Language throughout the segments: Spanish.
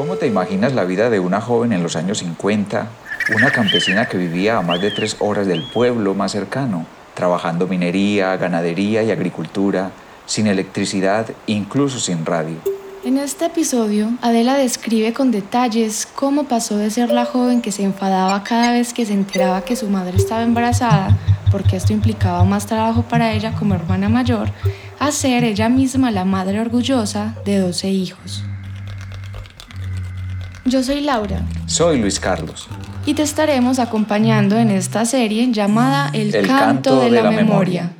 ¿Cómo te imaginas la vida de una joven en los años 50, una campesina que vivía a más de tres horas del pueblo más cercano, trabajando minería, ganadería y agricultura, sin electricidad, incluso sin radio? En este episodio, Adela describe con detalles cómo pasó de ser la joven que se enfadaba cada vez que se enteraba que su madre estaba embarazada, porque esto implicaba más trabajo para ella como hermana mayor, a ser ella misma la madre orgullosa de 12 hijos. Yo soy Laura. Soy Luis Carlos. Y te estaremos acompañando en esta serie llamada El, canto, de, la, memoria.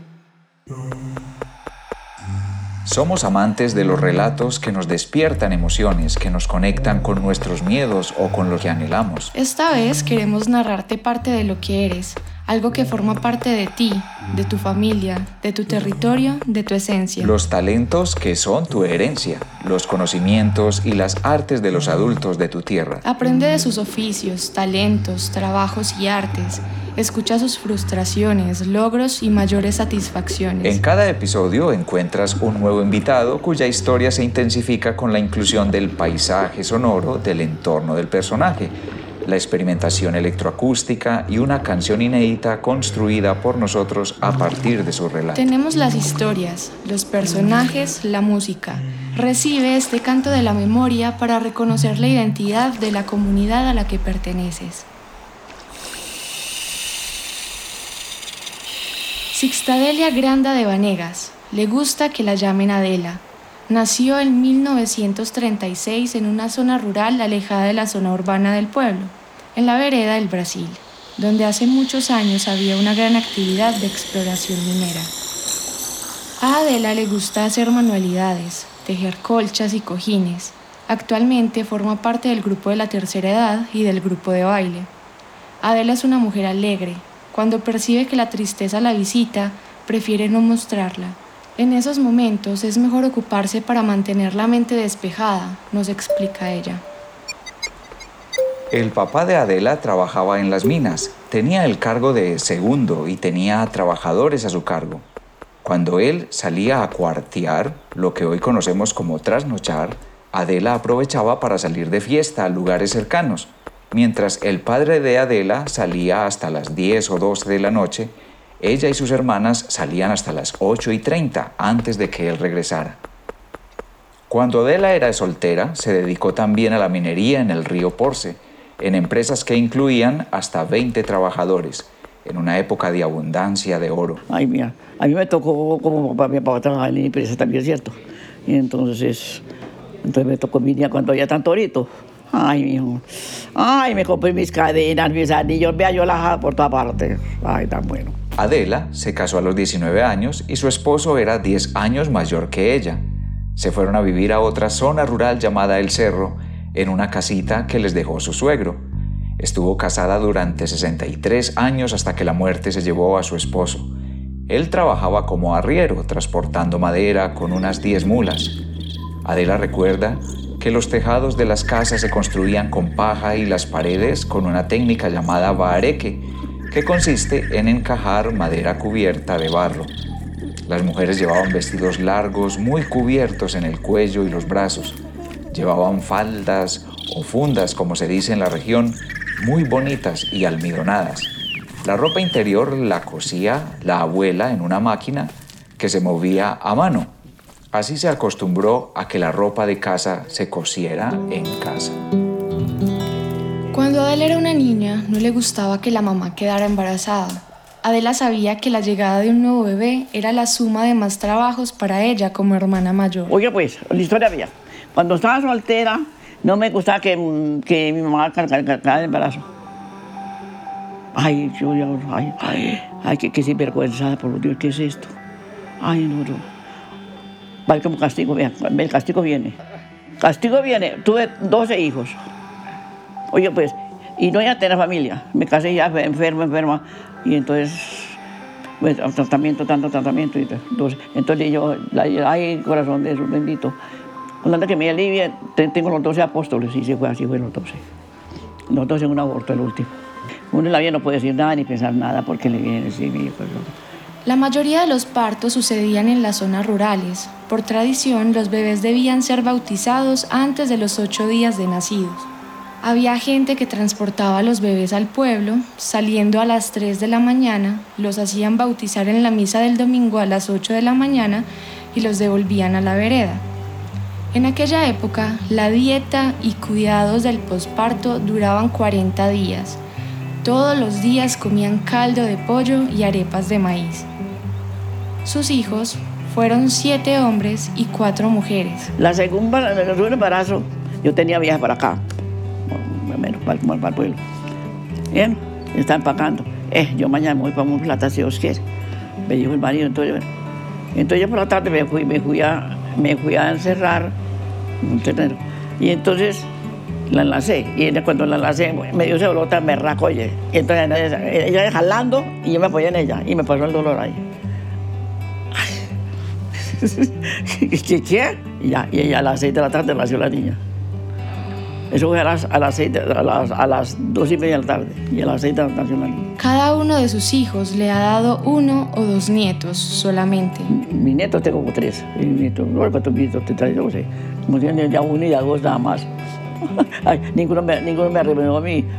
Somos amantes de los relatos que nos despiertan emociones, que nos conectan con nuestros miedos o con lo que anhelamos. Esta vez queremos narrarte parte de lo que eres, algo que forma parte de ti, de tu familia, de tu territorio, de tu esencia. Los talentos que son tu herencia, los conocimientos y las artes de los adultos de tu tierra. Aprende de sus oficios, talentos, trabajos y artes. Escucha sus frustraciones, logros y mayores satisfacciones. En cada episodio encuentras un nuevo invitado cuya historia se intensifica con la inclusión del paisaje sonoro del entorno del personaje la experimentación electroacústica y una canción inédita construida por nosotros a partir de su relato. Tenemos las historias, los personajes, la música. Recibe este canto de la memoria para reconocer la identidad de la comunidad a la que perteneces. Sixtadelia Granda de Vanegas. Le gusta que la llamen Adela. Nació en 1936 en una zona rural alejada de la zona urbana del pueblo, en la vereda del Brasil, donde hace muchos años había una gran actividad de exploración minera. A Adela le gusta hacer manualidades, tejer colchas y cojines. Actualmente forma parte del grupo de la tercera edad y del grupo de baile. Adela es una mujer alegre. Cuando percibe que la tristeza la visita, prefiere no mostrarla en esos momentos es mejor ocuparse para mantener la mente despejada, nos explica ella. El papá de Adela trabajaba en las minas, tenía el cargo de segundo y tenía trabajadores a su cargo. Cuando él salía a cuartear, lo que hoy conocemos como trasnochar, Adela aprovechaba para salir de fiesta a lugares cercanos, mientras el padre de Adela salía hasta las 10 o 12 de la noche ella y sus hermanas salían hasta las 8 y 30 antes de que él regresara. Cuando Adela era soltera, se dedicó también a la minería en el río Porce, en empresas que incluían hasta 20 trabajadores, en una época de abundancia de oro. Ay, mira, a mí me tocó como papá, mi papá trabajar en la empresa también, ¿cierto? Y entonces, entonces me tocó venir cuando había tanto orito. Ay, mijo. Ay, me compré mis cadenas, mis anillos, vea yo las por toda parte. Ay, tan bueno. Adela se casó a los 19 años y su esposo era 10 años mayor que ella. Se fueron a vivir a otra zona rural llamada El Cerro, en una casita que les dejó su suegro. Estuvo casada durante 63 años hasta que la muerte se llevó a su esposo. Él trabajaba como arriero, transportando madera con unas 10 mulas. Adela recuerda que los tejados de las casas se construían con paja y las paredes con una técnica llamada bareque, que consiste en encajar madera cubierta de barro. Las mujeres llevaban vestidos largos muy cubiertos en el cuello y los brazos. Llevaban faldas o fundas, como se dice en la región, muy bonitas y almidonadas. La ropa interior la cosía la abuela en una máquina que se movía a mano. Así se acostumbró a que la ropa de casa se cosiera en casa. Cuando Adela era una niña, no le gustaba que la mamá quedara embarazada. Adela sabía que la llegada de un nuevo bebé era la suma de más trabajos para ella como hermana mayor. Oye, pues, la historia mía. Cuando estaba soltera, no me gustaba que, que mi mamá cargara el embarazo. Ay, yo, ay, ay, ay, qué, qué sinvergüenza, por Dios, ¿qué es esto? Ay, no, no. Vale como castigo, vea, el castigo viene. Castigo viene, tuve 12 hijos. Oye, pues, y no ya tener familia. Me casé ya enferma, enferma. Y entonces, pues, tratamiento, tanto tratamiento. Y entonces, entonces yo, ay, corazón de Jesús bendito. Cuando que me alivie, tengo los 12 apóstoles. Y se fue así, fue los 12. Los 12 en un aborto, el último. Uno en la vida no puede decir nada ni pensar nada porque le viene sí, mi. La mayoría de los partos sucedían en las zonas rurales. Por tradición, los bebés debían ser bautizados antes de los ocho días de nacidos. Había gente que transportaba a los bebés al pueblo, saliendo a las 3 de la mañana, los hacían bautizar en la misa del domingo a las 8 de la mañana y los devolvían a la vereda. En aquella época, la dieta y cuidados del posparto duraban 40 días. Todos los días comían caldo de pollo y arepas de maíz. Sus hijos fueron siete hombres y cuatro mujeres. La segunda, el segundo embarazo, yo tenía viaje para acá, menos para, para el pueblo. Bien, está empacando. Eh, yo mañana voy para un plata si Dios quiere. Me dijo el marido, entonces, entonces yo por la tarde me fui, me fui, a, me fui a encerrar un ternero. Y entonces la enlacé. Y cuando la enlacé, me dio ese dolor tan berraco, oye. Y entonces ella, jalando y yo me apoyé en ella. Y me pasó el dolor ahí. ¿Qué, qué? Y ya, y ella a las seis de la tarde nació la niña. Eso fue a las, a las, seis a las, a las dos y media de la tarde. Y a las seis de la niña. Cada uno de sus hijos le ha dado uno o dos nietos solamente. Mi nieto tengo tres. Mi nieto, no recuerdo mi nieto, te trae, no sé. Como tiene ya uno y ya dos nada más. Ay, ninguno me, ninguno me arregló a mí.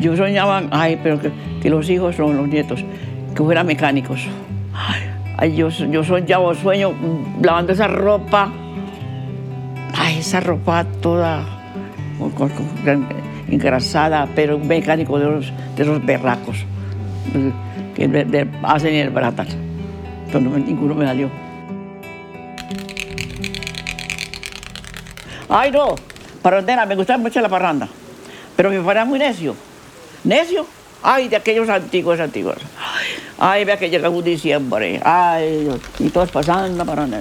Yo soñaba, ay, pero que, que los hijos son los nietos, que fueran mecánicos. Ay, yo, yo soñaba, sueño lavando esa ropa. Ay, esa ropa toda engrasada, pero un mecánico de esos, de esos berracos eh, que hacen el no- ninguno me salió. Ay, no, parrandera, me gustaba mucho la parranda, pero me parecía muy necio. ¿Necio? Ay, de aquellos antiguos, antiguos. Ay, vea que llega un diciembre. Ay, y todos pasando la parranda.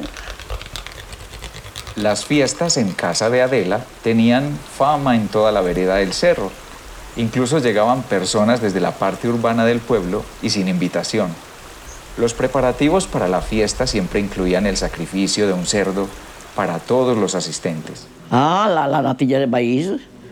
Las fiestas en casa de Adela tenían fama en toda la vereda del cerro. Incluso llegaban personas desde la parte urbana del pueblo y sin invitación. Los preparativos para la fiesta siempre incluían el sacrificio de un cerdo para todos los asistentes. Ah, la, la natilla de maíz.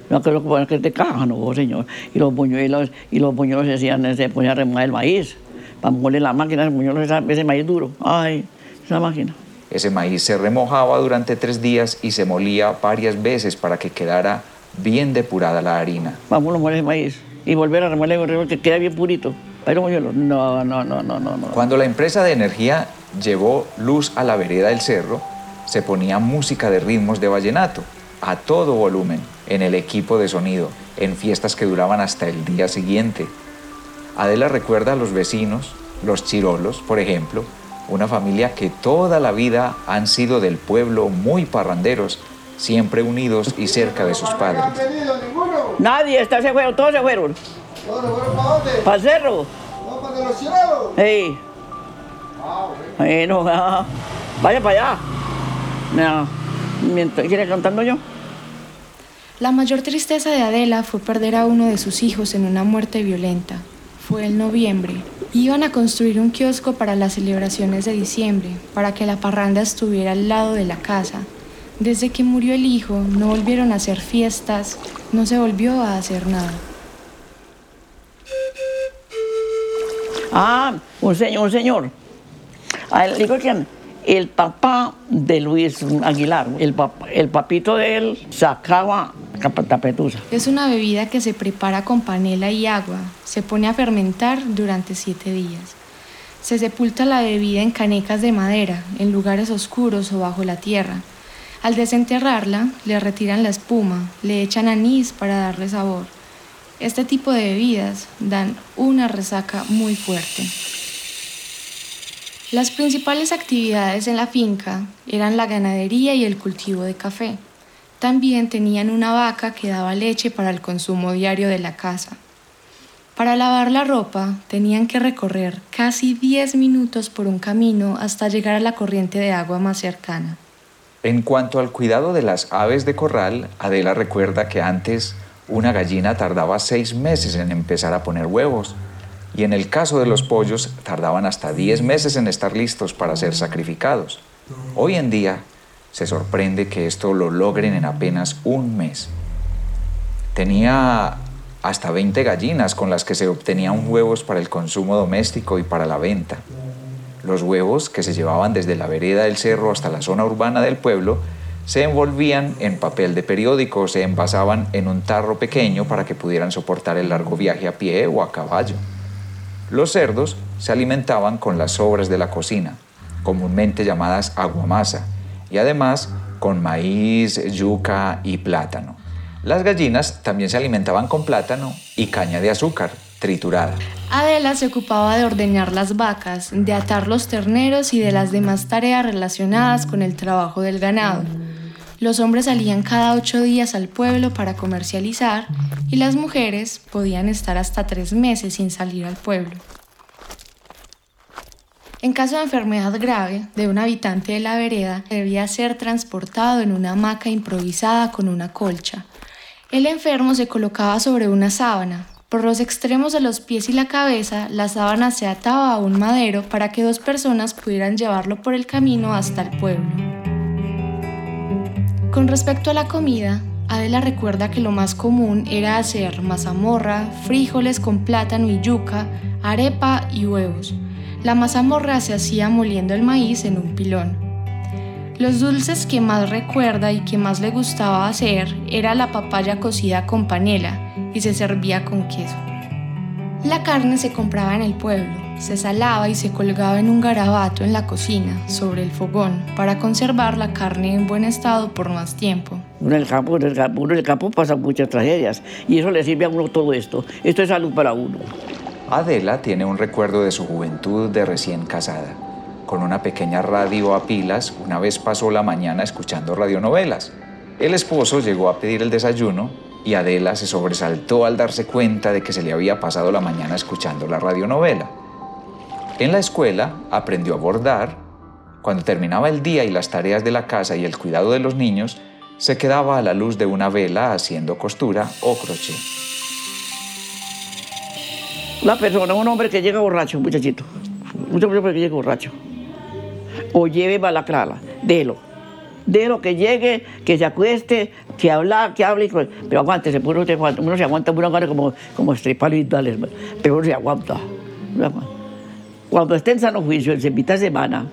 No creo que poner que de caja, no, señor. Y los buñuelos, y los buñuelos se hacían, se a remar el maíz. Para moler la máquina, el buñuelo, esa- ese maíz duro. Ay, esa máquina. Ese maíz se remojaba durante tres días y se molía varias veces para que quedara bien depurada la harina. Vamos a moler el maíz. Y volver a remoler que queda bien purito. Pero no, no, no, no, no, no. Cuando la empresa de energía llevó luz a la vereda del cerro, se ponía música de ritmos de vallenato a todo volumen en el equipo de sonido, en fiestas que duraban hasta el día siguiente. Adela recuerda a los vecinos, los chirolos, por ejemplo, una familia que toda la vida han sido del pueblo muy parranderos, siempre unidos y cerca de sus padres. Nadie, está, se fueron, todos se fueron. ¿No se fueron para dónde? Para el cerro. No, para los ciruelos. Ey. Bueno, vaya para allá. No. Mientras, ¿Quiere cantando yo? La mayor tristeza de Adela fue perder a uno de sus hijos en una muerte violenta. Fue en noviembre. Iban a construir un kiosco para las celebraciones de diciembre, para que la parranda estuviera al lado de la casa. Desde que murió el hijo, no volvieron a hacer fiestas, no se volvió a hacer nada. Ah, un señor, un señor. Ah, el- papá de Luis Aguilar, el, el papito de él sacaba Es una bebida que se prepara con panela y agua. Se pone a fermentar durante siete días. Se sepulta la bebida en canecas de madera, en lugares oscuros o bajo la tierra. Al desenterrarla, le retiran la espuma, le echan anís para darle sabor. Este tipo de bebidas dan una resaca muy fuerte. Las principales actividades en la finca eran la ganadería y el cultivo de café. También tenían una vaca que daba leche para el consumo diario de la casa. Para lavar la ropa tenían que recorrer casi 10 minutos por un camino hasta llegar a la corriente de agua más cercana. En cuanto al cuidado de las aves de corral, Adela recuerda que antes una gallina tardaba seis meses en empezar a poner huevos y en el caso de los pollos tardaban hasta 10 meses en estar listos para ser sacrificados. Hoy en día se sorprende que esto lo logren en apenas un mes. Tenía hasta 20 gallinas con las que se obtenían huevos para el consumo doméstico y para la venta. Los huevos, que se llevaban desde la vereda del cerro hasta la zona urbana del pueblo, se envolvían en papel de periódico o se envasaban en un tarro pequeño para que pudieran soportar el largo viaje a pie o a caballo. Los cerdos se alimentaban con las sobras de la cocina, comúnmente llamadas aguamasa, y además con maíz, yuca y plátano. Las gallinas también se alimentaban con plátano y caña de azúcar triturada. Adela se ocupaba de ordeñar las vacas, de atar los terneros y de las demás tareas relacionadas con el trabajo del ganado. Los hombres salían cada ocho días al pueblo para comercializar y las mujeres podían estar hasta tres meses sin salir al pueblo. En caso de enfermedad grave de un habitante de la vereda, debía ser transportado en una hamaca improvisada con una colcha. El enfermo se colocaba sobre una sábana. Por los extremos de los pies y la cabeza, la sábana se ataba a un madero para que dos personas pudieran llevarlo por el camino hasta el pueblo. Con respecto a la comida, Adela recuerda que lo más común era hacer mazamorra, frijoles con plátano y yuca, arepa y huevos. La mazamorra se hacía moliendo el maíz en un pilón. Los dulces que más recuerda y que más le gustaba hacer era la papaya cocida con panela y se servía con queso. La carne se compraba en el pueblo, se salaba y se colgaba en un garabato en la cocina, sobre el fogón, para conservar la carne en buen estado por más tiempo. en el campo, en uno en el campo pasa muchas tragedias y eso le sirve a uno todo esto. Esto es salud para uno. Adela tiene un recuerdo de su juventud de recién casada. Con una pequeña radio a pilas, una vez pasó la mañana escuchando radionovelas. El esposo llegó a pedir el desayuno y Adela se sobresaltó al darse cuenta de que se le había pasado la mañana escuchando la radionovela. En la escuela aprendió a bordar. Cuando terminaba el día y las tareas de la casa y el cuidado de los niños, se quedaba a la luz de una vela haciendo costura o crochet. La persona, un hombre que llega borracho, muchachito, un hombre que llega borracho, o lleve balacrala, délo. Délo que llegue, que se acueste, que habla, que hable, pero aguántese, uno aguanta, uno se aguanta una gana como, como y dale, pero uno se aguanta. Cuando esté en sano juicio, en mitad de semana,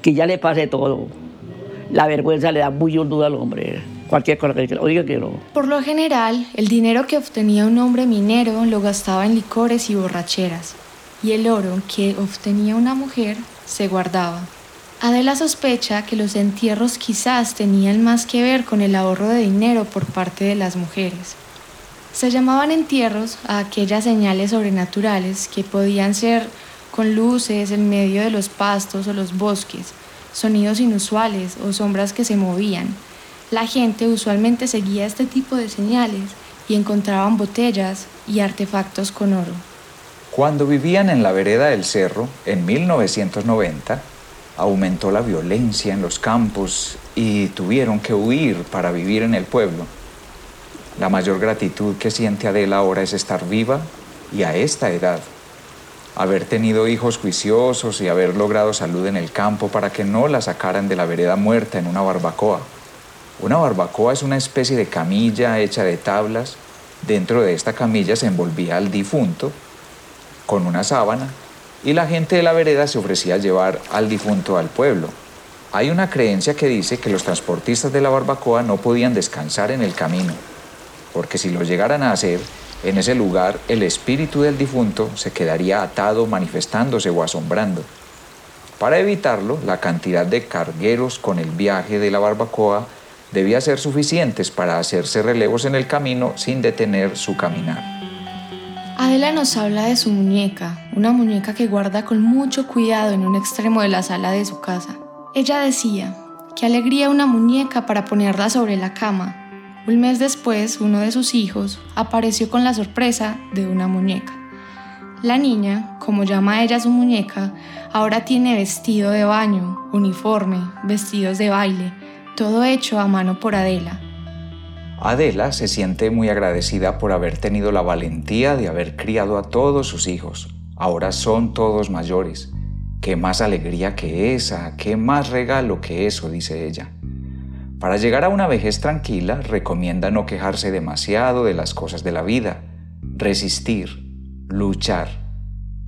que ya le pase todo, la vergüenza le da muy duda al hombre. Por lo general, el dinero que obtenía un hombre minero lo gastaba en licores y borracheras, y el oro que obtenía una mujer se guardaba. Adela sospecha que los entierros quizás tenían más que ver con el ahorro de dinero por parte de las mujeres. Se llamaban entierros a aquellas señales sobrenaturales que podían ser con luces en medio de los pastos o los bosques, sonidos inusuales o sombras que se movían. La gente usualmente seguía este tipo de señales y encontraban botellas y artefactos con oro. Cuando vivían en la vereda del cerro, en 1990, aumentó la violencia en los campos y tuvieron que huir para vivir en el pueblo. La mayor gratitud que siente Adela ahora es estar viva y a esta edad. Haber tenido hijos juiciosos y haber logrado salud en el campo para que no la sacaran de la vereda muerta en una barbacoa. Una barbacoa es una especie de camilla hecha de tablas. Dentro de esta camilla se envolvía al difunto con una sábana y la gente de la vereda se ofrecía a llevar al difunto al pueblo. Hay una creencia que dice que los transportistas de la barbacoa no podían descansar en el camino, porque si lo llegaran a hacer, en ese lugar el espíritu del difunto se quedaría atado manifestándose o asombrando. Para evitarlo, la cantidad de cargueros con el viaje de la barbacoa debía ser suficientes para hacerse relevos en el camino sin detener su caminar. Adela nos habla de su muñeca, una muñeca que guarda con mucho cuidado en un extremo de la sala de su casa. Ella decía, qué alegría una muñeca para ponerla sobre la cama. Un mes después, uno de sus hijos apareció con la sorpresa de una muñeca. La niña, como llama ella su muñeca, ahora tiene vestido de baño, uniforme, vestidos de baile, todo hecho a mano por Adela. Adela se siente muy agradecida por haber tenido la valentía de haber criado a todos sus hijos. Ahora son todos mayores. Qué más alegría que esa, qué más regalo que eso, dice ella. Para llegar a una vejez tranquila, recomienda no quejarse demasiado de las cosas de la vida, resistir, luchar,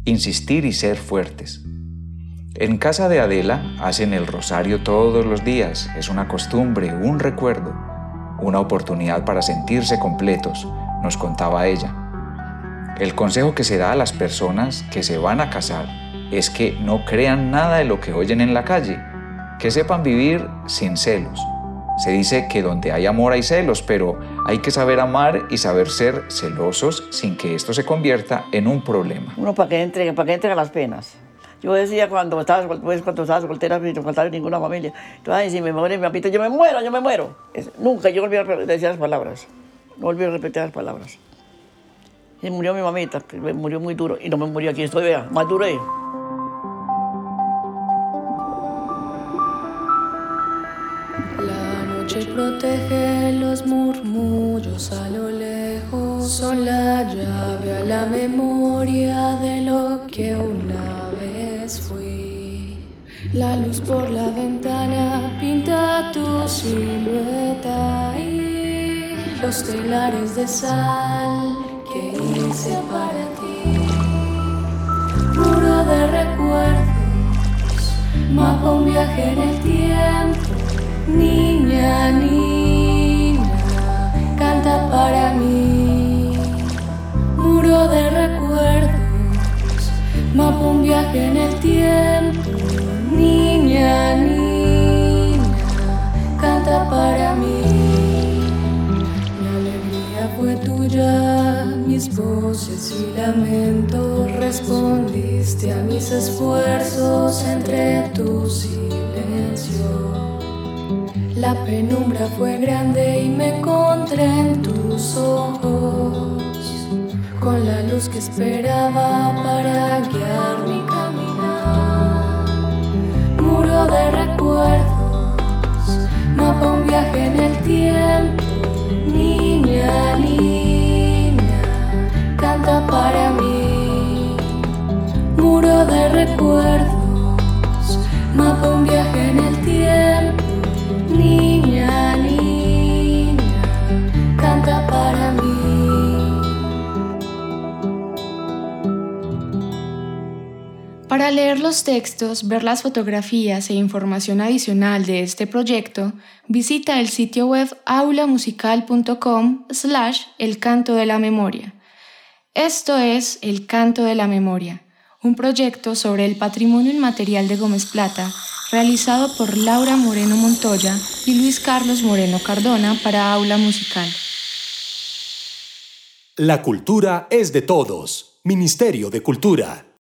insistir y ser fuertes. En casa de Adela hacen el rosario todos los días, es una costumbre, un recuerdo, una oportunidad para sentirse completos, nos contaba ella. El consejo que se da a las personas que se van a casar es que no crean nada de lo que oyen en la calle, que sepan vivir sin celos. Se dice que donde hay amor hay celos, pero hay que saber amar y saber ser celosos sin que esto se convierta en un problema. Uno para que entre, para que entre las penas. Yo decía cuando estaba, pues, cuando estaba soltera, no faltaba ninguna familia. Entonces, si me muere mi papito, yo me muero, yo me muero. nunca yo volví a decir las palabras. No volví a repetir las palabras. Y murió mi mamita, que murió muy duro. Y no me murió aquí, estoy, vea, más duré. noche protege los murmullos a lo lejos. Son la llave a la memoria de lo que una fui. La luz por la ventana pinta tu silueta y los telares de sal que hice para ti. Muro de recuerdos, mapa un viaje en en el tiempo. Niña, niña, canta para mí. Mi alegría fue tuya, mis voces y lamentos. Respondiste a mis esfuerzos entre tus silencios. La penumbra fue grande y me encontré en tus ojos, con la luz que esperaba para guiar mi caminar. Muro de recuerdos, mapa un viaje en el tiempo, niña, niña, canta para mí. Muro de recuerdos, mapa un viaje en el tiempo niña, Para leer los textos, ver las fotografías e información adicional de este proyecto, visita el sitio web aulamusical.com slash el canto de la memoria. Esto es El canto de la memoria, un proyecto sobre el patrimonio inmaterial de Gómez Plata realizado por Laura Moreno Montoya y Luis Carlos Moreno Cardona para Aula Musical. La cultura es de todos. Ministerio de Cultura.